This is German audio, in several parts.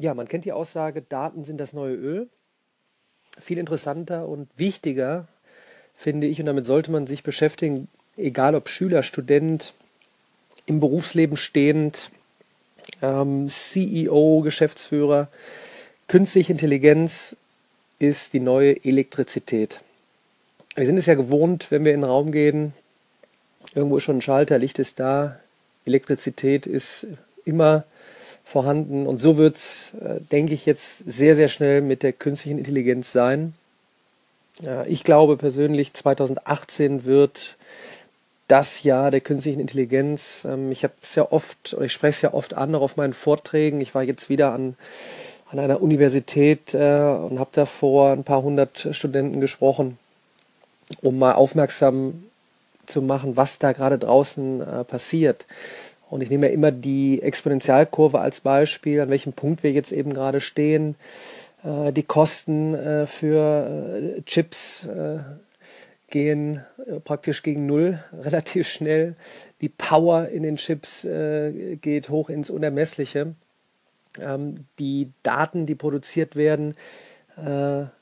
ja, man kennt die Aussage, Daten sind das neue Öl. Viel interessanter und wichtiger finde ich, und damit sollte man sich beschäftigen, egal ob Schüler, Student, im Berufsleben stehend, ähm, CEO, Geschäftsführer, künstliche Intelligenz ist die neue Elektrizität. Wir sind es ja gewohnt, wenn wir in den Raum gehen, irgendwo ist schon ein Schalter, Licht ist da, Elektrizität ist immer vorhanden. Und so wird es, äh, denke ich, jetzt sehr, sehr schnell mit der künstlichen Intelligenz sein. Äh, ich glaube persönlich, 2018 wird das Jahr der künstlichen Intelligenz. Ähm, ich habe es ja oft, oder ich spreche es ja oft an, auch auf meinen Vorträgen. Ich war jetzt wieder an, an einer Universität äh, und habe da vor ein paar hundert Studenten gesprochen, um mal aufmerksam zu machen, was da gerade draußen passiert. Und ich nehme ja immer die Exponentialkurve als Beispiel, an welchem Punkt wir jetzt eben gerade stehen. Äh, die Kosten äh, für äh, Chips gehen praktisch gegen Null relativ schnell. Die Power in den Chips geht hoch ins Unermessliche. Ähm, die Daten, die produziert werden, werden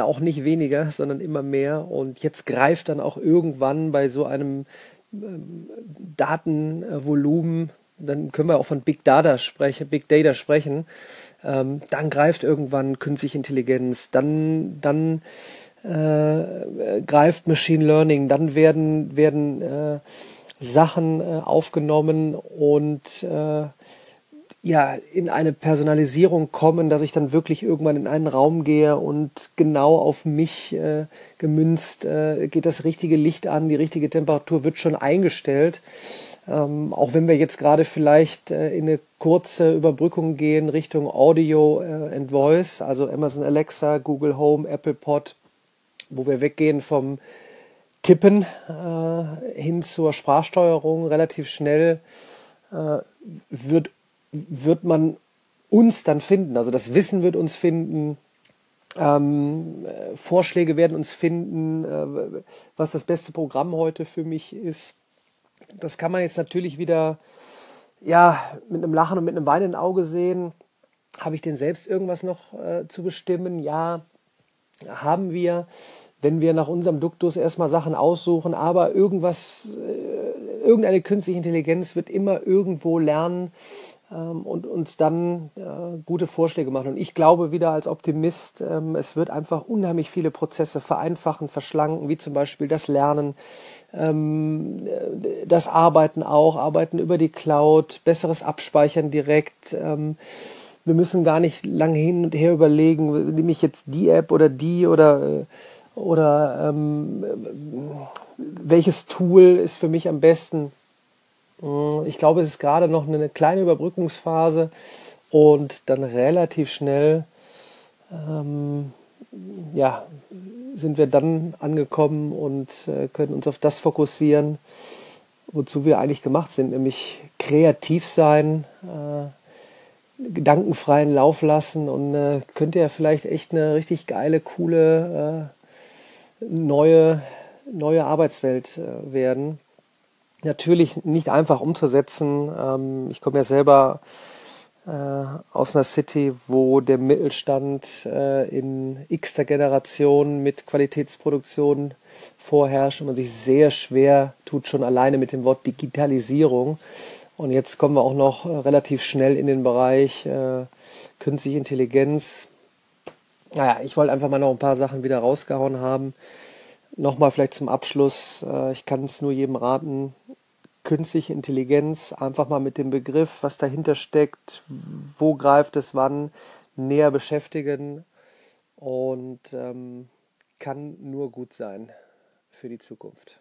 auch nicht weniger, sondern immer mehr. Und jetzt greift dann auch irgendwann bei so einem Datenvolumen, dann können wir auch von Big Data sprechen, Big Data sprechen. Ähm, dann greift irgendwann künstliche Intelligenz, dann, dann äh, greift Machine Learning, dann werden, werden äh, Sachen äh, aufgenommen und äh, ja, in eine Personalisierung kommen, dass ich dann wirklich irgendwann in einen Raum gehe und genau auf mich äh, gemünzt äh, geht das richtige Licht an, die richtige Temperatur wird schon eingestellt. Ähm, auch wenn wir jetzt gerade vielleicht äh, in eine kurze Überbrückung gehen Richtung Audio äh, and Voice, also Amazon Alexa, Google Home, Apple Pod, wo wir weggehen vom Tippen äh, hin zur Sprachsteuerung relativ schnell, äh, wird wird man uns dann finden. Also das Wissen wird uns finden, ähm, äh, Vorschläge werden uns finden, äh, was das beste Programm heute für mich ist. Das kann man jetzt natürlich wieder ja, mit einem Lachen und mit einem weinenden Auge sehen. Habe ich denn selbst irgendwas noch äh, zu bestimmen? Ja, haben wir, wenn wir nach unserem Duktus erstmal Sachen aussuchen, aber irgendwas, äh, irgendeine künstliche Intelligenz wird immer irgendwo lernen, und uns dann äh, gute Vorschläge machen. Und ich glaube wieder als Optimist, ähm, es wird einfach unheimlich viele Prozesse vereinfachen, verschlanken, wie zum Beispiel das Lernen, ähm, äh, das Arbeiten auch, Arbeiten über die Cloud, besseres Abspeichern direkt. Ähm, wir müssen gar nicht lange hin und her überlegen, nehme ich jetzt die App oder die oder, äh, oder ähm, welches Tool ist für mich am besten äh, ich glaube, es ist gerade noch eine kleine Überbrückungsphase und dann relativ schnell ähm, ja, sind wir dann angekommen und äh, können uns auf das fokussieren, wozu wir eigentlich gemacht sind, nämlich kreativ sein, äh, gedankenfreien Lauf lassen und äh, könnte ja vielleicht echt eine richtig geile, coole äh, neue, neue Arbeitswelt äh, werden natürlich nicht einfach umzusetzen. Ähm, ich komme ja selber äh, aus einer City, wo der Mittelstand äh, in x-ter Generation mit Qualitätsproduktion vorherrscht und man sich sehr schwer tut, schon alleine mit dem Wort Digitalisierung. Und jetzt kommen wir auch noch äh, relativ schnell in den Bereich äh, künstliche Intelligenz. Naja, ich wollte einfach mal noch ein paar Sachen wieder rausgehauen haben. Nochmal vielleicht zum Abschluss, äh, ich kann es nur jedem raten, künstliche Intelligenz einfach mal mit dem Begriff, was dahinter steckt, wo greift es wann, näher beschäftigen und ähm, kann nur gut sein für die Zukunft.